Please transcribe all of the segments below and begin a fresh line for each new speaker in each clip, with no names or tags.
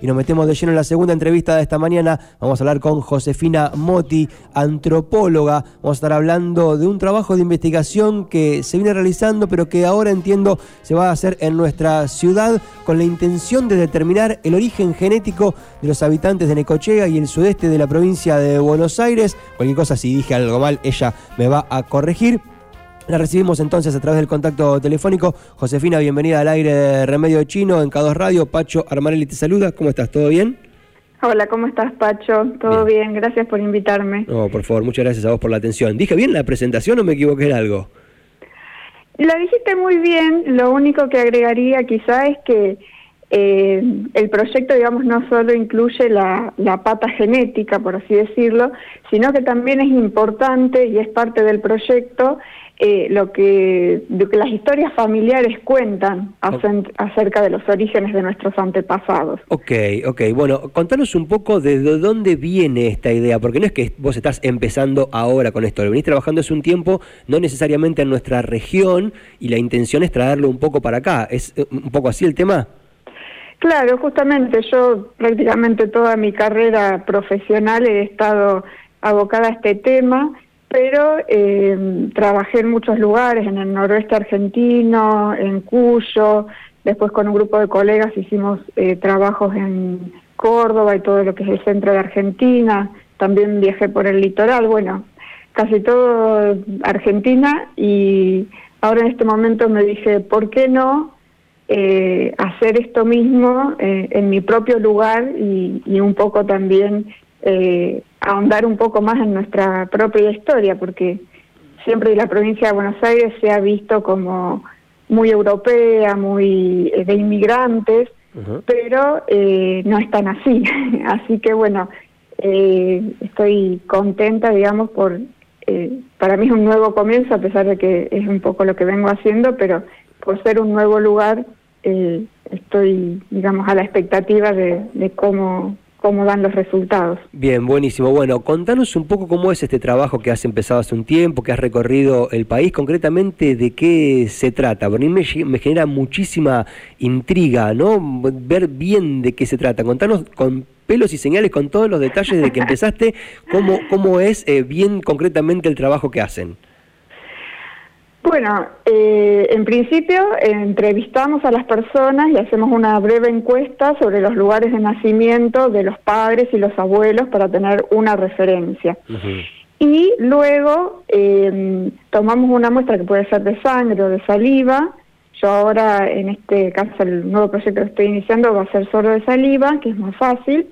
Y nos metemos de lleno en la segunda entrevista de esta mañana. Vamos a hablar con Josefina Moti, antropóloga. Vamos a estar hablando de un trabajo de investigación que se viene realizando, pero que ahora entiendo se va a hacer en nuestra ciudad con la intención de determinar el origen genético de los habitantes de Necochea y el sudeste de la provincia de Buenos Aires. Cualquier cosa, si dije algo mal, ella me va a corregir. La recibimos entonces a través del contacto telefónico. Josefina, bienvenida al aire de Remedio Chino en K2 Radio. Pacho Armarelli te saluda. ¿Cómo estás? ¿Todo bien?
Hola, ¿cómo estás, Pacho? Todo bien. gracias por invitarme.
No, por favor, muchas gracias a vos por la atención. ¿Dije bien la presentación o me equivoqué en algo?
La dijiste muy bien. Lo único que agregaría quizá es que eh, el proyecto, digamos, no solo incluye la, la, pata genética, por así decirlo, sino que también es importante y es parte del proyecto eh, lo, que, que las historias familiares cuentan acerca de los orígenes de nuestros antepasados.
Ok, ok. Bueno, contanos un poco de dónde viene esta idea, porque no es que vos estás empezando ahora con esto, lo venís trabajando hace un tiempo, no necesariamente en nuestra región, y la intención es traerlo un poco para acá. ¿Es eh, un poco así el tema?
Claro, justamente yo prácticamente toda mi carrera profesional he estado abocada a este tema pero eh, trabajé en muchos lugares, en el noroeste argentino, en Cuyo, después con un grupo de colegas hicimos eh, trabajos en Córdoba y todo lo que es el centro de Argentina, también viajé por el litoral, bueno, casi todo Argentina y ahora en este momento me dije, ¿por qué no eh, hacer esto mismo eh, en mi propio lugar y, y un poco también eh, ahondar un poco más en nuestra propia historia, porque siempre la provincia de Buenos Aires se ha visto como muy europea, muy eh, de inmigrantes, pero eh, no es tan así. así que bueno, eh, estoy contenta, digamos, por para mí es un nuevo comienzo, a pesar de que es un poco lo que vengo haciendo, pero por ser un nuevo lugar, estoy, digamos, a la expectativa de, de cómo cómo dan los resultados.
Bien, buenísimo. Bueno, contanos un poco cómo es este trabajo que has empezado hace un tiempo, que has recorrido el país, concretamente de qué se trata. A mí me, genera muchísima intriga, ¿no? Ver bien de qué se trata. Contanos con pelos y señales, con todos los detalles de que empezaste, cómo, cómo es eh, bien concretamente el trabajo que hacen.
Bueno, eh, en principio entrevistamos a las personas y hacemos una breve encuesta sobre los lugares de nacimiento de los padres y los abuelos para tener una referencia. Y luego eh, tomamos una muestra que puede ser de sangre o de saliva. Yo ahora, en este caso, el nuevo proyecto que estoy iniciando va a ser solo de saliva, que es más fácil.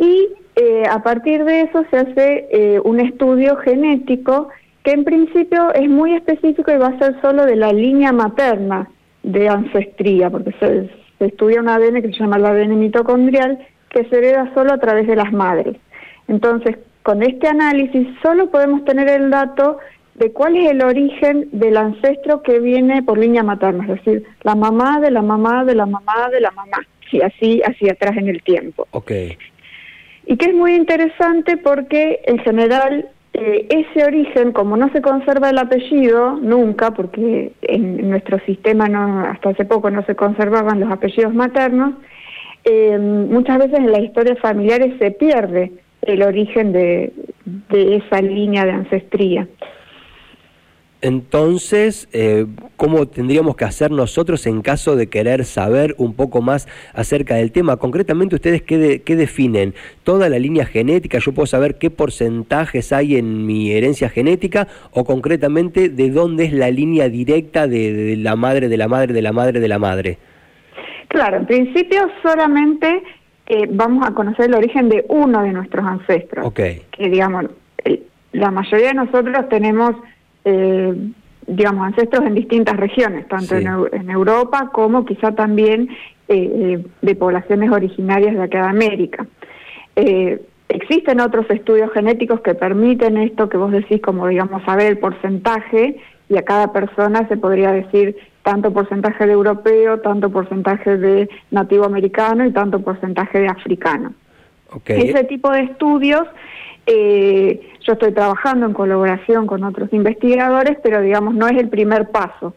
Y eh, a partir de eso se hace un estudio genético que en principio es muy específico y va a ser solo de la línea materna de ancestría, porque se, estudia un ADN que se llama el ADN mitocondrial, que se hereda solo a través de las madres. Entonces, con este análisis solo podemos tener el dato de cuál es el origen del ancestro que viene por línea materna, es decir, la mamá de la mamá de la mamá de la mamá, y así hacia atrás en el tiempo.
Okay.
Y que es muy interesante porque en general eh, ese origen, como no se conserva el apellido nunca, porque en, nuestro sistema no, hasta hace poco no se conservaban los apellidos maternos, eh, muchas veces en las historias familiares se pierde el origen de esa línea de ancestría.
Entonces, eh, ¿cómo tendríamos que hacer nosotros en caso de querer saber un poco más acerca del tema? Concretamente, ¿ustedes qué, qué definen? ¿Toda la línea genética? ¿Yo puedo saber qué porcentajes hay en mi herencia genética? ¿O concretamente de dónde es la línea directa de, la madre, de la madre, de la madre, de la madre?
Claro, en principio solamente eh, vamos a conocer el origen de uno de nuestros ancestros.
Ok.
Que digamos, la mayoría de nosotros tenemos eh, digamos, ancestros en distintas regiones, tanto en, Europa como quizá también eh, eh, de poblaciones originarias de acá de América. Eh, existen otros estudios genéticos que permiten esto que vos decís, como digamos, saber el porcentaje, y a cada persona se podría decir tanto porcentaje de europeo, tanto porcentaje de nativo americano y tanto porcentaje de africano. Ese tipo de estudios eh, yo estoy trabajando en colaboración con otros investigadores, pero digamos no es el primer paso.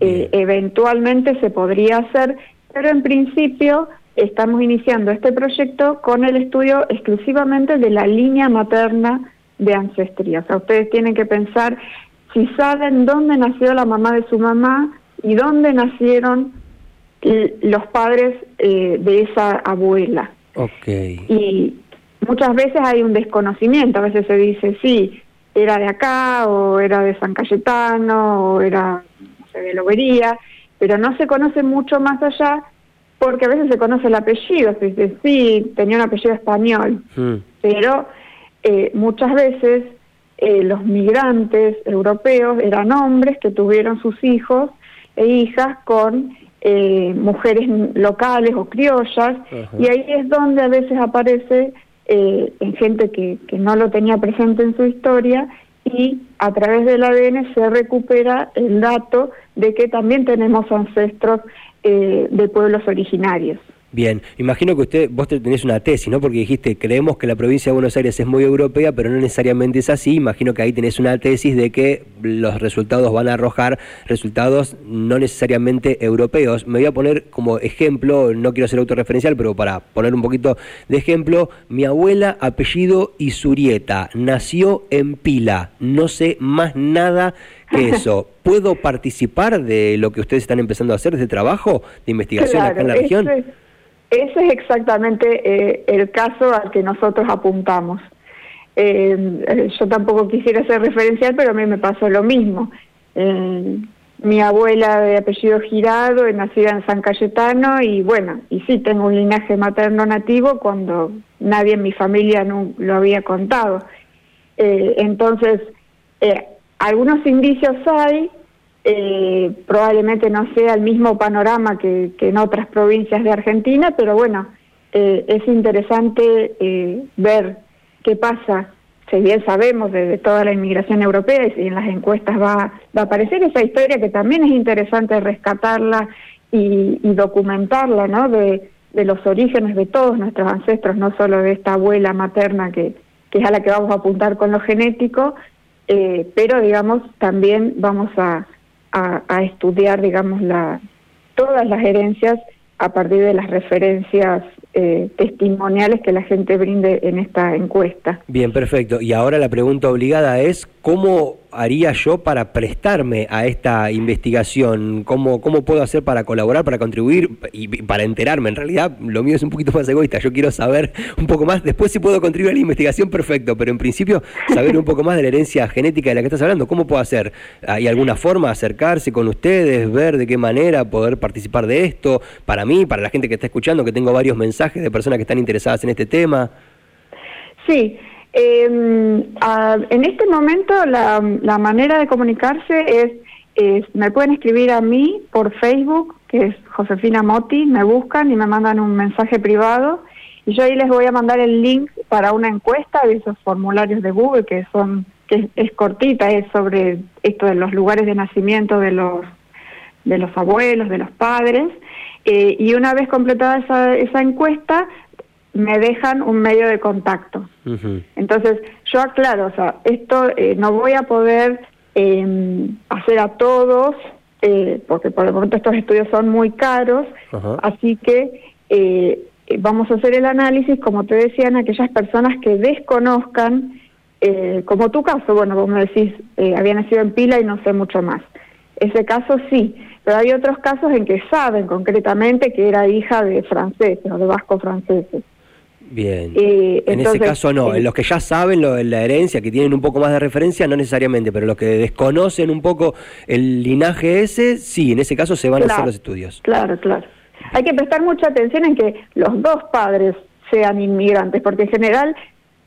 Eh, eventualmente se podría hacer, pero en principio estamos iniciando este proyecto con el estudio exclusivamente de la línea materna de ancestría. O sea, ustedes tienen que pensar si saben dónde nació la mamá de su mamá y dónde nacieron los padres eh, de esa abuela.
Okay.
Y muchas veces hay un desconocimiento, a veces se dice, sí, era de acá, o era de San Cayetano, o era no sé, de Lobería, pero no se conoce mucho más allá porque a veces se conoce el apellido, se dice, sí, tenía un apellido español, hmm. pero eh, muchas veces eh, los migrantes europeos eran hombres que tuvieron sus hijos e hijas con eh, mujeres locales o criollas, y ahí es donde a veces aparece eh, en gente que, que no lo tenía presente en su historia y a través del ADN se recupera el dato de que también tenemos ancestros eh, de pueblos originarios.
Bien, imagino que usted, vos tenés una tesis, ¿no? Porque dijiste, creemos que la provincia de Buenos Aires es muy europea, pero no necesariamente es así. Imagino que ahí tenés una tesis de que los resultados van a arrojar resultados no necesariamente europeos. Me voy a poner como ejemplo, no quiero ser autorreferencial, pero para poner un poquito de ejemplo, mi abuela, apellido Isurieta, nació en Pila. No sé más nada que eso. ¿Puedo participar de lo que ustedes están empezando a hacer, de trabajo de investigación acá en la región?
Ese es exactamente eh, el caso al que nosotros apuntamos. Eh, yo tampoco quisiera ser referencial, pero a mí me pasó lo mismo. Eh, mi abuela de apellido Girado, nacida en San Cayetano, y bueno, y sí, tengo un linaje materno nativo cuando nadie en mi familia lo había contado. entonces, algunos indicios hay, eh, probablemente no sea el mismo panorama que, en otras provincias de Argentina, pero bueno, eh, es interesante eh, ver qué pasa. Si bien sabemos de, toda la inmigración europea y en las encuestas va, va, a aparecer esa historia que también es interesante rescatarla y, documentarla, ¿no? De, de, los orígenes de todos nuestros ancestros, no solo de esta abuela materna que, que es a la que vamos a apuntar con lo genético, pero digamos también vamos a, a, estudiar, digamos, la, todas las herencias a partir de las referencias eh, testimoniales que la gente brinde en esta encuesta.
Bien, perfecto. Y ahora la pregunta obligada es, ¿cómo haría yo para prestarme a esta investigación? ¿Cómo, cómo puedo hacer para colaborar, para contribuir y para enterarme? En realidad, lo mío es un poquito más egoísta. Yo quiero saber un poco más. Después, si puedo contribuir a la investigación, perfecto. Pero en principio, saber un poco más de la herencia genética de la que estás hablando. ¿Cómo puedo hacer? ¿Hay alguna forma acercarse con ustedes, ver de qué manera poder participar de esto? Para mí, para la gente que está escuchando, que tengo varios mensajes de personas que están interesadas en este tema.
Sí. Eh, en este momento la, la, manera de comunicarse es, me pueden escribir a mí por Facebook, que es Josefina Moti, me buscan y me mandan un mensaje privado y yo ahí les voy a mandar el link para una encuesta de esos formularios de Google que son que es, cortita, es sobre esto de los lugares de nacimiento de los de los abuelos, de los padres, eh, y una vez completada esa, esa encuesta, me dejan un medio de contacto. Entonces, yo aclaro, o sea, esto eh, no voy a poder em, hacer a todos, eh, porque por el momento estos estudios son muy caros, así que eh, vamos a hacer el análisis, como te decían, aquellas personas que desconozcan, como tu caso, bueno, vos me decís, había nacido en pila y no sé mucho más. Ese caso sí, pero hay otros casos en que saben concretamente que era hija de franceses o de vascos franceses.
Bien. en ese caso no, en los que ya saben lo la herencia, que tienen un poco más de referencia, no necesariamente, pero los que desconocen un poco el linaje ese, sí, en ese caso se van a hacer los estudios.
Claro, claro. Hay que prestar mucha atención en que los dos padres sean inmigrantes, porque en general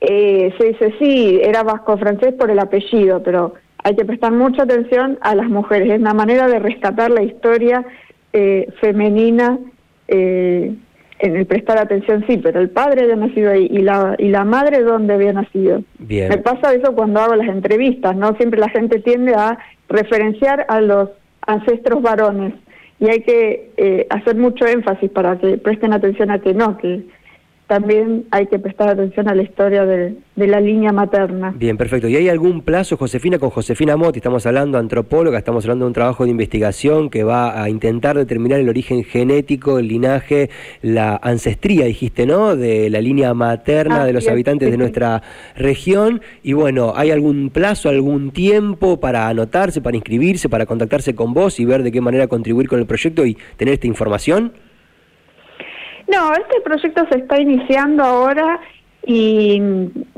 eh, se dice, sí, era vasco-francés por el apellido, pero hay que prestar mucha atención a las mujeres. Es una manera de rescatar la historia eh, femenina eh, en el prestar atención, sí, pero el padre había nacido ahí y la, y la madre dónde había nacido.
Bien.
Me pasa eso cuando hago las entrevistas, ¿no? Siempre la gente tiende a referenciar a los ancestros varones y hay que eh, hacer mucho énfasis para que presten atención a que no, que también hay que prestar atención a la historia de, la línea materna.
Bien, perfecto. ¿Y hay algún plazo, Josefina, con Josefina Motti? Estamos hablando antropóloga, estamos hablando de un trabajo de investigación que va a intentar determinar el origen genético, el linaje, la ancestría, dijiste, ¿no? De la línea materna de los habitantes de nuestra región. Y bueno, ¿hay algún plazo, algún tiempo para anotarse, para inscribirse, para contactarse con vos y ver de qué manera contribuir con el proyecto y tener esta información?
No, este proyecto se está iniciando ahora y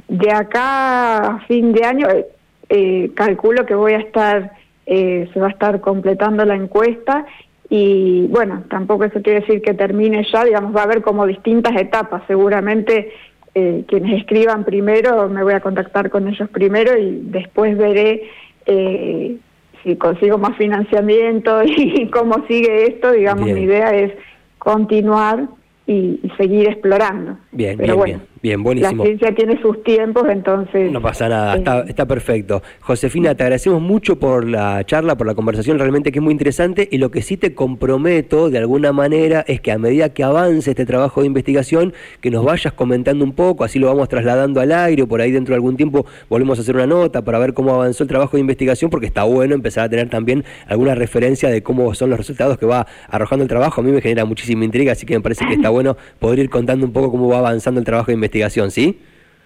de acá a fin de año eh, eh, calculo que voy a estar, eh, se va a estar completando la encuesta y bueno, tampoco eso quiere decir que termine ya, digamos, va a haber como distintas etapas, seguramente quienes escriban primero me voy a contactar con ellos primero y después veré si consigo más financiamiento y cómo sigue esto, digamos, mi idea es continuar y, seguir explorando.
Bien, bien, bien. Bien, buenísimo.
La ciencia tiene sus tiempos, entonces...
No pasa nada, está, eh, está, perfecto. Josefina, te agradecemos mucho por la charla, por la conversación, realmente que es muy interesante y lo que sí te comprometo de alguna manera es que a medida que avance este trabajo de investigación, que nos vayas comentando un poco, así lo vamos trasladando al aire o por ahí dentro de algún tiempo volvemos a hacer una nota para ver cómo avanzó el trabajo de investigación, porque está bueno empezar a tener también alguna referencia de cómo son los resultados que va arrojando el trabajo. A mí me genera muchísima intriga, así que me parece que está bueno poder ir contando un poco cómo va avanzando el trabajo de investigación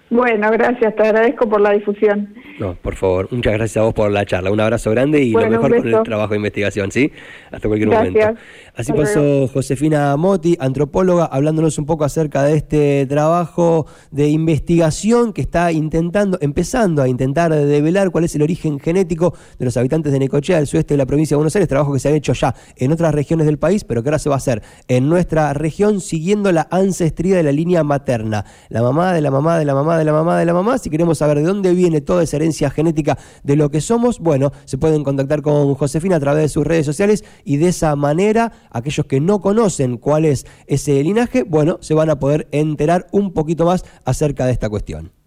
Bueno, gracias, te agradezco por la difusión.
No, por favor, muchas gracias a vos por la charla. Un abrazo grande y lo mejor con el trabajo de investigación, ¿sí? Hasta cualquier momento. Así pasó Josefina Moti, antropóloga, hablándonos un poco acerca de este trabajo de investigación que está intentando, empezando a intentar develar cuál es el origen genético de los habitantes de Necochea, del sudeste de la provincia de Buenos Aires, trabajo que se ha hecho ya en otras regiones del país, pero que ahora se va a hacer en nuestra región siguiendo la ancestría de la línea materna. La mamá de la mamá de la mamá de la mamá de la mamá. Si queremos saber de dónde viene toda esa genética de lo que somos, bueno, se pueden contactar con Josefina a través de sus redes sociales y de esa manera aquellos que no conocen cuál es ese linaje, bueno, se van a poder enterar un poquito más acerca de esta cuestión.